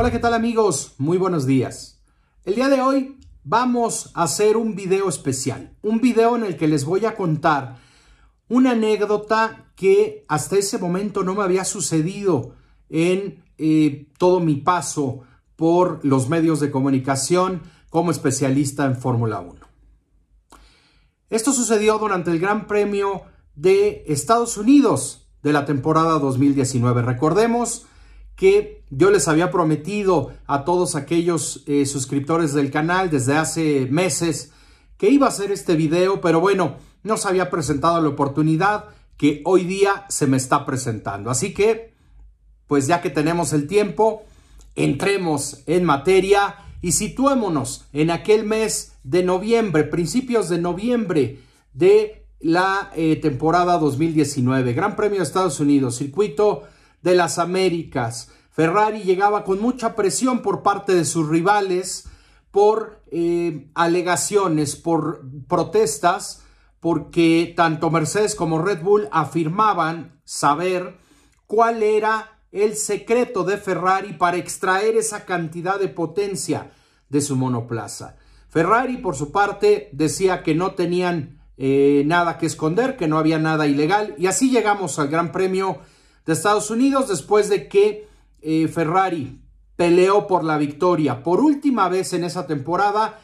Hola, ¿qué tal amigos? Muy buenos días. El día de hoy vamos a hacer un video especial, un video en el que les voy a contar una anécdota que hasta ese momento no me había sucedido en eh, todo mi paso por los medios de comunicación como especialista en Fórmula 1. Esto sucedió durante el Gran Premio de Estados Unidos de la temporada 2019. Recordemos que yo les había prometido a todos aquellos eh, suscriptores del canal desde hace meses que iba a hacer este video, pero bueno, no se había presentado la oportunidad que hoy día se me está presentando. Así que, pues ya que tenemos el tiempo, entremos en materia y situémonos en aquel mes de noviembre, principios de noviembre de la eh, temporada 2019. Gran Premio de Estados Unidos, circuito de las Américas. Ferrari llegaba con mucha presión por parte de sus rivales por eh, alegaciones, por protestas, porque tanto Mercedes como Red Bull afirmaban saber cuál era el secreto de Ferrari para extraer esa cantidad de potencia de su monoplaza. Ferrari, por su parte, decía que no tenían eh, nada que esconder, que no había nada ilegal. Y así llegamos al Gran Premio de Estados Unidos después de que eh, Ferrari peleó por la victoria por última vez en esa temporada,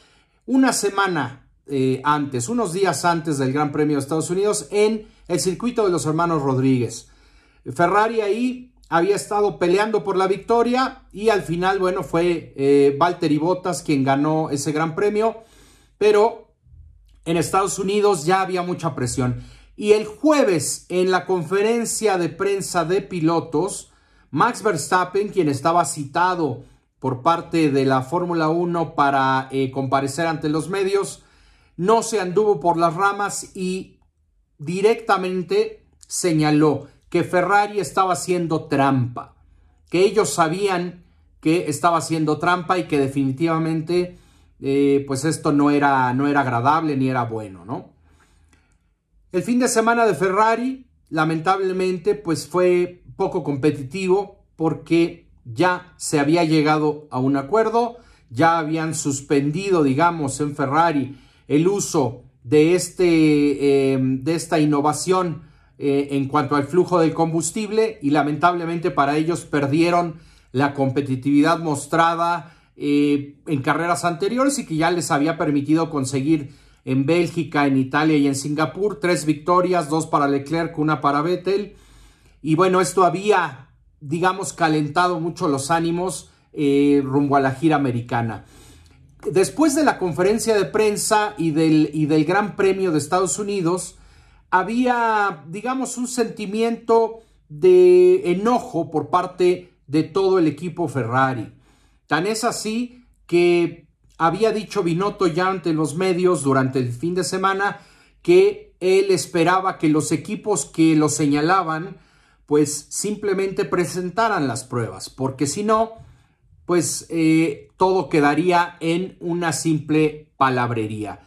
una semana eh, antes, unos días antes del Gran Premio de Estados Unidos en el circuito de los hermanos Rodríguez. Ferrari ahí había estado peleando por la victoria y al final, bueno, fue eh, Valtteri Bottas quien ganó ese gran premio, pero en Estados Unidos ya había mucha presión. Y el jueves, en la conferencia de prensa de pilotos, Max Verstappen, quien estaba citado por parte de la Fórmula 1 para eh, comparecer ante los medios, no se anduvo por las ramas y directamente señaló que Ferrari estaba haciendo trampa, que ellos sabían que estaba haciendo trampa y que definitivamente eh, pues esto no era, no era agradable ni era bueno, ¿no? El fin de semana de Ferrari, lamentablemente, pues fue poco competitivo porque ya se había llegado a un acuerdo, ya habían suspendido, digamos, en Ferrari el uso de, este, eh, de esta innovación eh, en cuanto al flujo del combustible y lamentablemente para ellos perdieron la competitividad mostrada eh, en carreras anteriores y que ya les había permitido conseguir en Bélgica, en Italia y en Singapur tres victorias, dos para Leclerc, una para Vettel. Y bueno, esto había, digamos, calentado mucho los ánimos eh, rumbo a la gira americana. Después de la conferencia de prensa y del, y del Gran Premio de Estados Unidos, había, digamos, un sentimiento de enojo por parte de todo el equipo Ferrari. Tan es así que había dicho Binotto ya ante los medios durante el fin de semana que él esperaba que los equipos que lo señalaban pues simplemente presentaran las pruebas, porque si no, pues eh, todo quedaría en una simple palabrería.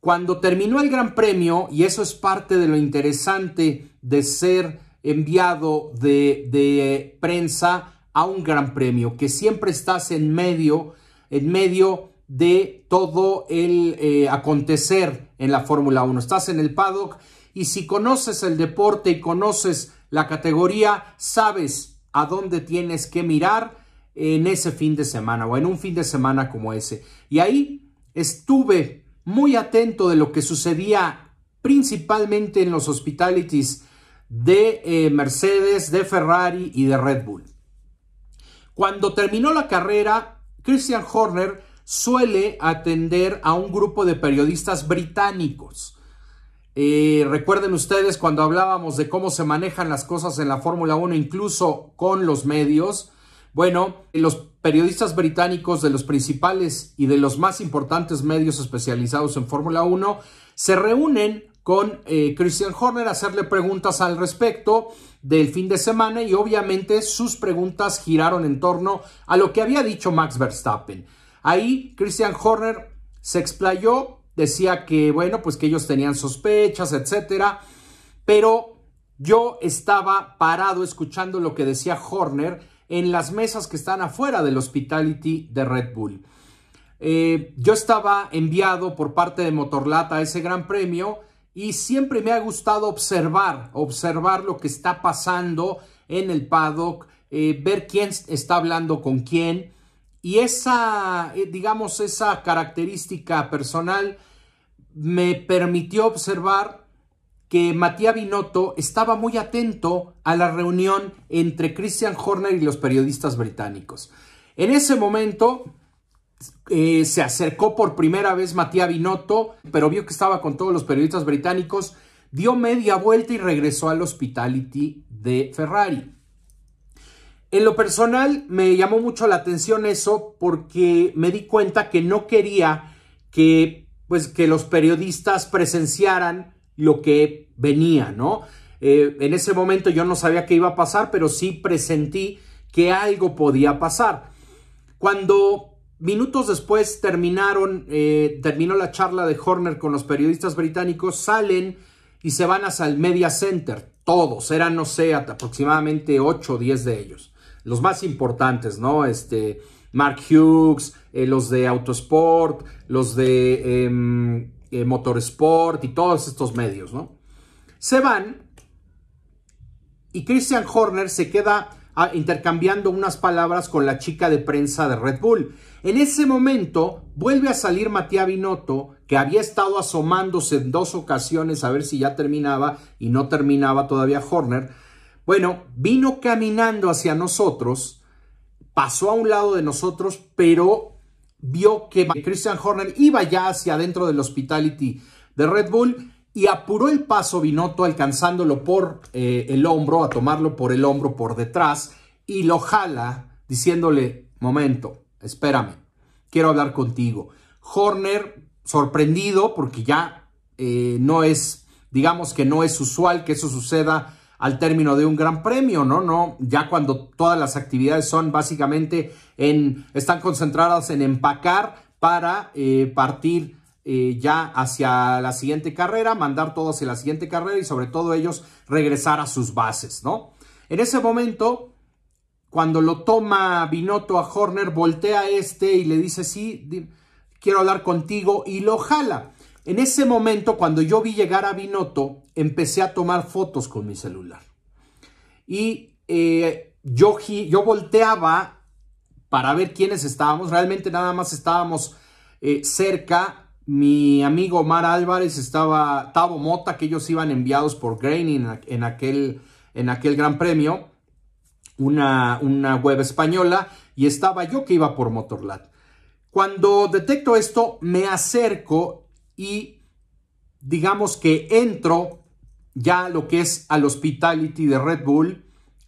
Cuando terminó el Gran Premio, y eso es parte de lo interesante de ser enviado de, prensa a un Gran Premio, que siempre estás en medio, en medio de todo el eh, acontecer en la Fórmula 1. Estás en el paddock y si conoces el deporte y conoces la categoría, sabes a dónde tienes que mirar en ese fin de semana o en un fin de semana como ese. Y ahí estuve muy atento de lo que sucedía principalmente en los hospitalities de eh, Mercedes, de Ferrari y de Red Bull. Cuando terminó la carrera, Christian Horner suele atender a un grupo de periodistas británicos. Eh, recuerden ustedes cuando hablábamos de cómo se manejan las cosas en la Fórmula 1, incluso con los medios. Bueno, los periodistas británicos de los principales y de los más importantes medios especializados en Fórmula 1 se reúnen con eh, Christian Horner hacerle preguntas al respecto del fin de semana y obviamente sus preguntas giraron en torno a lo que había dicho Max Verstappen. Ahí Christian Horner se explayó, decía que bueno, pues que ellos tenían sospechas, etcétera, pero yo estaba parado escuchando lo que decía Horner en las mesas que están afuera del hospitality de Red Bull. Eh, yo estaba enviado por parte de Motorlata a ese gran premio y siempre me ha gustado observar, observar lo que está pasando en el paddock, eh, ver quién está hablando con quién. Y esa, eh, digamos, esa característica personal me permitió observar que Matías Binotto estaba muy atento a la reunión entre Christian Horner y los periodistas británicos. En ese momento eh, se acercó por primera vez Matías Binotto, pero vio que estaba con todos los periodistas británicos, dio media vuelta y regresó al hospitality de Ferrari. En lo personal me llamó mucho la atención eso porque me di cuenta que no quería que, pues, que los periodistas presenciaran lo que venía, ¿no? Eh, en ese momento yo no sabía qué iba a pasar, pero sí presentí que algo podía pasar. Cuando minutos después terminaron, eh, terminó la charla de Horner con los periodistas británicos, salen y se van hacia el Media Center. Todos, eran, no sé, aproximadamente 8 o 10 de ellos los más importantes, ¿no? Este, Mark Hughes, eh, los de Autosport, los de em, eh, Motorsport y todos estos medios, ¿no? Se van y Christian Horner se queda intercambiando unas palabras con la chica de prensa de Red Bull. En ese momento vuelve a salir Matías Binotto, que había estado asomándose en dos ocasiones a ver si ya terminaba y no terminaba todavía Horner bueno, vino caminando hacia nosotros, pasó a un lado de nosotros, pero vio que Christian Horner iba ya hacia adentro del hospitality de Red Bull y apuró el paso Binotto alcanzándolo por eh, el hombro, a tomarlo por el hombro por detrás y lo jala diciéndole, momento, espérame, quiero hablar contigo. Horner, sorprendido porque ya eh, no es, digamos que no es usual que eso suceda al término de un gran premio, ¿no? No, ya cuando todas las actividades son básicamente en, están concentradas en empacar para eh, partir eh, ya hacia la siguiente carrera, mandar todo hacia la siguiente carrera y sobre todo ellos regresar a sus bases, ¿no? En ese momento, cuando lo toma Binotto a Horner, voltea a este y le dice, sí, quiero hablar contigo y lo jala. En ese momento, cuando yo vi llegar a Binotto, empecé a tomar fotos con mi celular. Y eh, yo, yo volteaba para ver quiénes estábamos. Realmente nada más estábamos eh, cerca. Mi amigo Omar Álvarez estaba, Tavo Mota, que ellos iban enviados por Grain en, aquel, en aquel gran premio, una, una web española, y estaba yo que iba por Motorlat. Cuando detecto esto, me acerco y digamos que entro ya lo que es al hospitality de Red Bull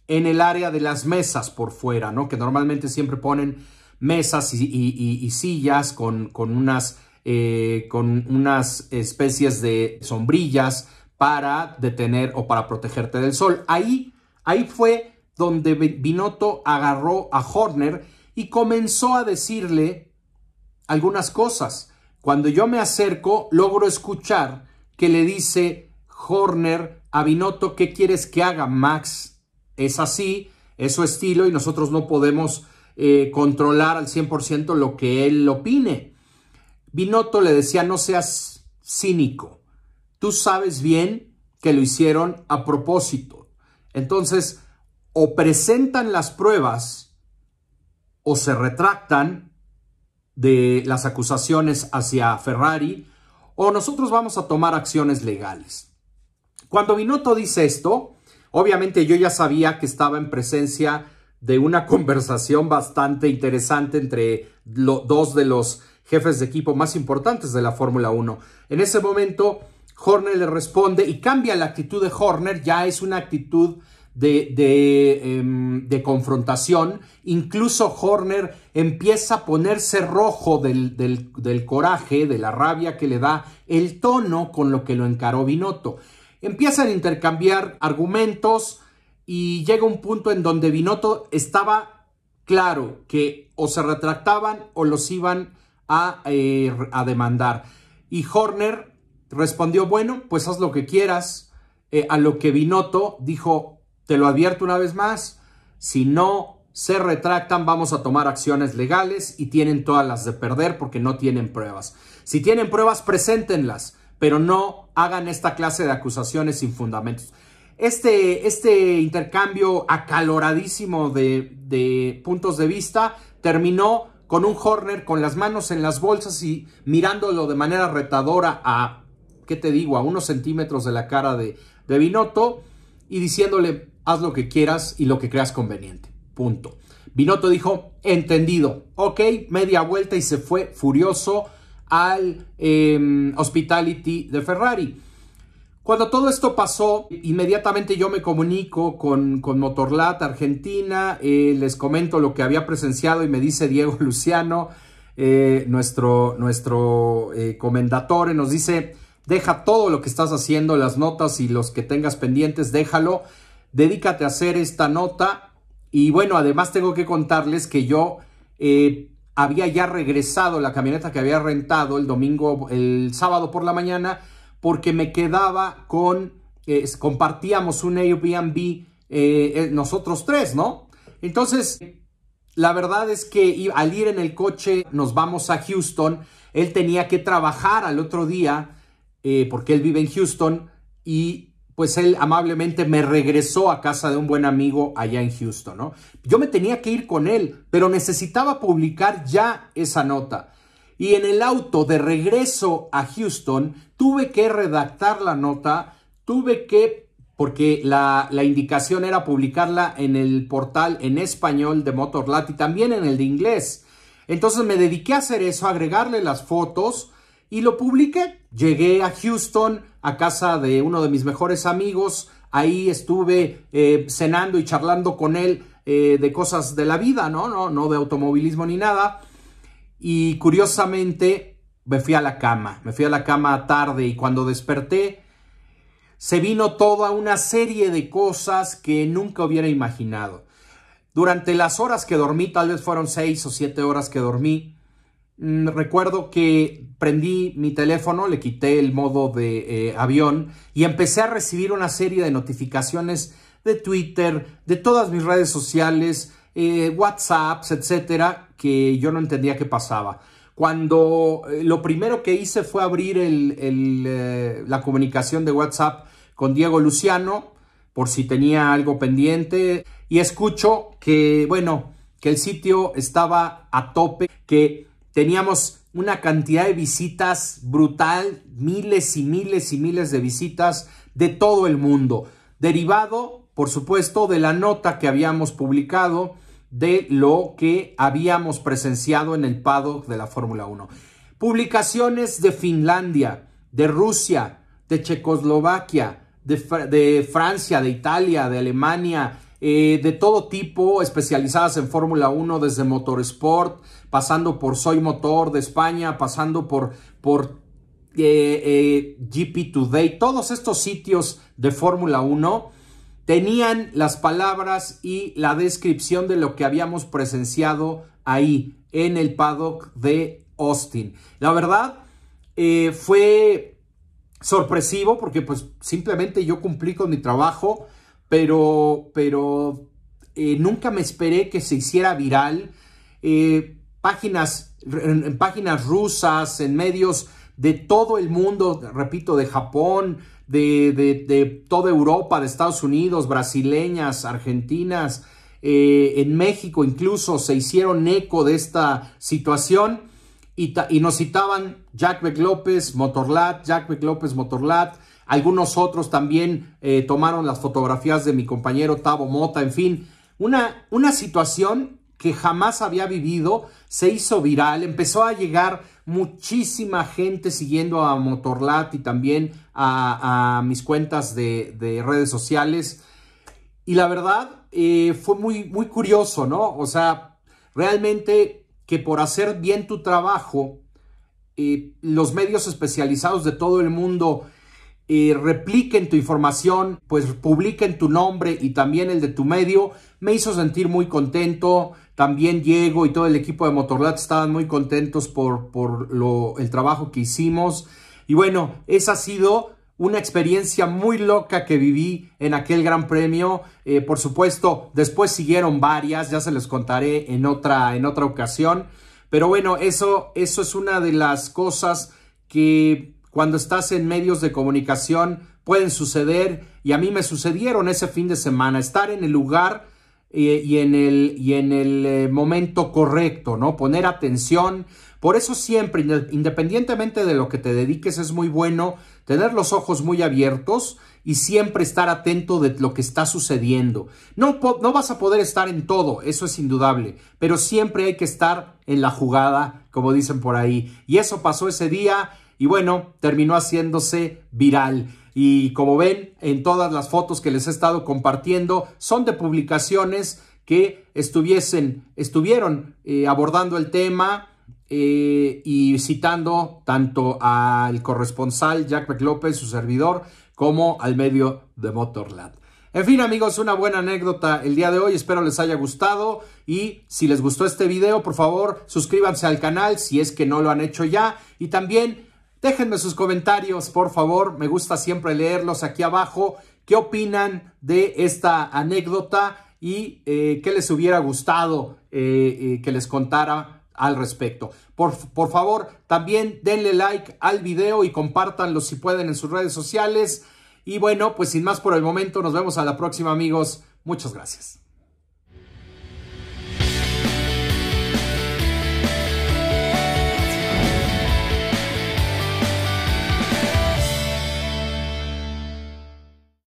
en el área de las mesas por fuera, ¿no? Que normalmente siempre ponen mesas y, sillas con, con unas, eh, con unas especies de sombrillas para detener o para protegerte del sol. Ahí, ahí fue donde Binotto agarró a Horner y comenzó a decirle algunas cosas. Cuando yo me acerco, logro escuchar que le dice Horner a Binotto, ¿qué quieres que haga, Max? Es así, es su estilo y nosotros no podemos eh, controlar al 100% lo que él opine. Binotto le decía, no seas cínico, tú sabes bien que lo hicieron a propósito. Entonces, o presentan las pruebas o se retractan de las acusaciones hacia Ferrari o nosotros vamos a tomar acciones legales. Cuando Binotto dice esto, obviamente yo ya sabía que estaba en presencia de una conversación bastante interesante entre dos de los jefes de equipo más importantes de la Fórmula 1. En ese momento, Horner le responde y cambia la actitud de Horner, ya es una actitud Em, de, confrontación. Incluso Horner empieza a ponerse rojo del, del, coraje, de la rabia que le da el tono con lo que lo encaró Binotto. Empiezan a intercambiar argumentos y llega un punto en donde Binotto estaba claro que o se retractaban o los iban a, eh, a demandar. Y Horner respondió, bueno, pues haz lo que quieras. Eh, a lo que Binotto dijo, te lo advierto una vez más, si no se retractan, vamos a tomar acciones legales y tienen todas las de perder porque no tienen pruebas. Si tienen pruebas, preséntenlas, pero no hagan esta clase de acusaciones sin fundamentos. Este, este intercambio acaloradísimo de, de puntos de vista terminó con un Horner con las manos en las bolsas y mirándolo de manera retadora a, ¿qué te digo?, a unos centímetros de la cara de, de Binotto y diciéndole, haz lo que quieras y lo que creas conveniente. Punto. Binotto dijo, entendido, ok, media vuelta y se fue furioso al em, Hospitality de Ferrari. Cuando todo esto pasó, inmediatamente yo me comunico con, con Motorlat Argentina, eh, les comento lo que había presenciado y me dice Diego Luciano, eh, nuestro, nuestro eh, comendatore, nos dice, deja todo lo que estás haciendo, las notas y los que tengas pendientes, déjalo, dedícate a hacer esta nota y bueno, además tengo que contarles que yo había ya regresado la camioneta que había rentado el domingo, el sábado por la mañana, porque me quedaba con, eh, compartíamos un Airbnb eh, nosotros tres, ¿no? Entonces, la verdad es que al ir en el coche nos vamos a Houston, él tenía que trabajar al otro día, porque él vive en Houston, y pues él amablemente me regresó a casa de un buen amigo allá en Houston, ¿no? Yo me tenía que ir con él, pero necesitaba publicar ya esa nota. Y en el auto de regreso a Houston tuve que redactar la nota, tuve que, porque la, la indicación era publicarla en el portal en español de Motorlat y también en el de inglés. Entonces me dediqué a hacer eso, agregarle las fotos, y lo publiqué. Llegué a Houston, a casa de uno de mis mejores amigos. Ahí estuve eh, cenando y charlando con él eh, de cosas de la vida, ¿no? ¿no? No de automovilismo ni nada. Y curiosamente me fui a la cama. Me fui a la cama tarde y cuando desperté se vino toda una serie de cosas que nunca hubiera imaginado. Durante las horas que dormí, tal vez fueron seis o siete horas que dormí, Mm, recuerdo que prendí mi teléfono, le quité el modo de eh, avión y empecé a recibir una serie de notificaciones de Twitter, de todas mis redes sociales, eh, WhatsApps, etcétera, que yo no entendía qué pasaba. Cuando eh, lo primero que hice fue abrir la comunicación de WhatsApp con Diego Luciano, por si tenía algo pendiente, y escucho que, bueno, que el sitio estaba a tope, que Teníamos una cantidad de visitas brutal, miles y miles y miles de visitas de todo el mundo, derivado, por supuesto, de la nota que habíamos publicado de lo que habíamos presenciado en el paddock de la Fórmula 1. Publicaciones de Finlandia, de Rusia, de Checoslovaquia, de, de Francia, de Italia, de Alemania, eh, de todo tipo, especializadas en Fórmula 1, desde Motorsport, pasando por Soy Motor de España, pasando por, por eh, eh, GP Today, todos estos sitios de Fórmula 1 tenían las palabras y la descripción de lo que habíamos presenciado ahí en el paddock de Austin. La verdad, fue sorpresivo porque pues simplemente yo cumplí con mi trabajo pero, pero eh, nunca me esperé que se hiciera viral. Eh, páginas, en, páginas rusas, en medios de todo el mundo, repito, de Japón, de, de, toda Europa, de Estados Unidos, brasileñas, argentinas, eh, en México incluso se hicieron eco de esta situación y, y nos citaban Jack Beck López, Motorlat, Jack Beck López, Motorlat, algunos otros también eh, tomaron las fotografías de mi compañero Tavo Mota, en fin, una, una situación que jamás había vivido, se hizo viral, empezó a llegar muchísima gente siguiendo a Motorlat y también a, mis cuentas de, redes sociales. Y la verdad eh, fue muy, muy curioso, ¿no? O sea, realmente que por hacer bien tu trabajo, eh, los medios especializados de todo el mundo repliquen tu información, pues publiquen tu nombre y también el de tu medio. Me hizo sentir muy contento. También Diego y todo el equipo de Motorlat estaban muy contentos por, por lo, el trabajo que hicimos. Y bueno, esa ha sido una experiencia muy loca que viví en aquel gran premio. Eh, por supuesto, después siguieron varias, ya se les contaré en otra, en otra ocasión. Pero bueno, eso, eso es una de las cosas que cuando estás en medios de comunicación pueden suceder y a mí me sucedieron ese fin de semana, estar en el lugar eh, y en el, y en el eh, momento correcto, ¿no? Poner atención. Por eso siempre, independientemente de lo que te dediques, es muy bueno tener los ojos muy abiertos y siempre estar atento de lo que está sucediendo. No, no vas a poder estar en todo, eso es indudable, pero siempre hay que estar en la jugada, como dicen por ahí. Y eso pasó ese día y bueno, terminó haciéndose viral. Y como ven en todas las fotos que les he estado compartiendo, son de publicaciones que estuviesen, estuvieron eh, abordando el tema eh, y citando tanto al corresponsal Jack López, su servidor, como al medio de Motorland. En fin amigos, una buena anécdota el día de hoy, espero les haya gustado y si les gustó este video, por favor suscríbanse al canal si es que no lo han hecho ya y también Déjenme sus comentarios, por favor. Me gusta siempre leerlos aquí abajo. ¿Qué opinan de esta anécdota y eh, qué les hubiera gustado eh, eh, que les contara al respecto? Por, por favor, también denle like al video y compártanlo si pueden en sus redes sociales. Y bueno, pues sin más por el momento, nos vemos a la próxima amigos. Muchas gracias.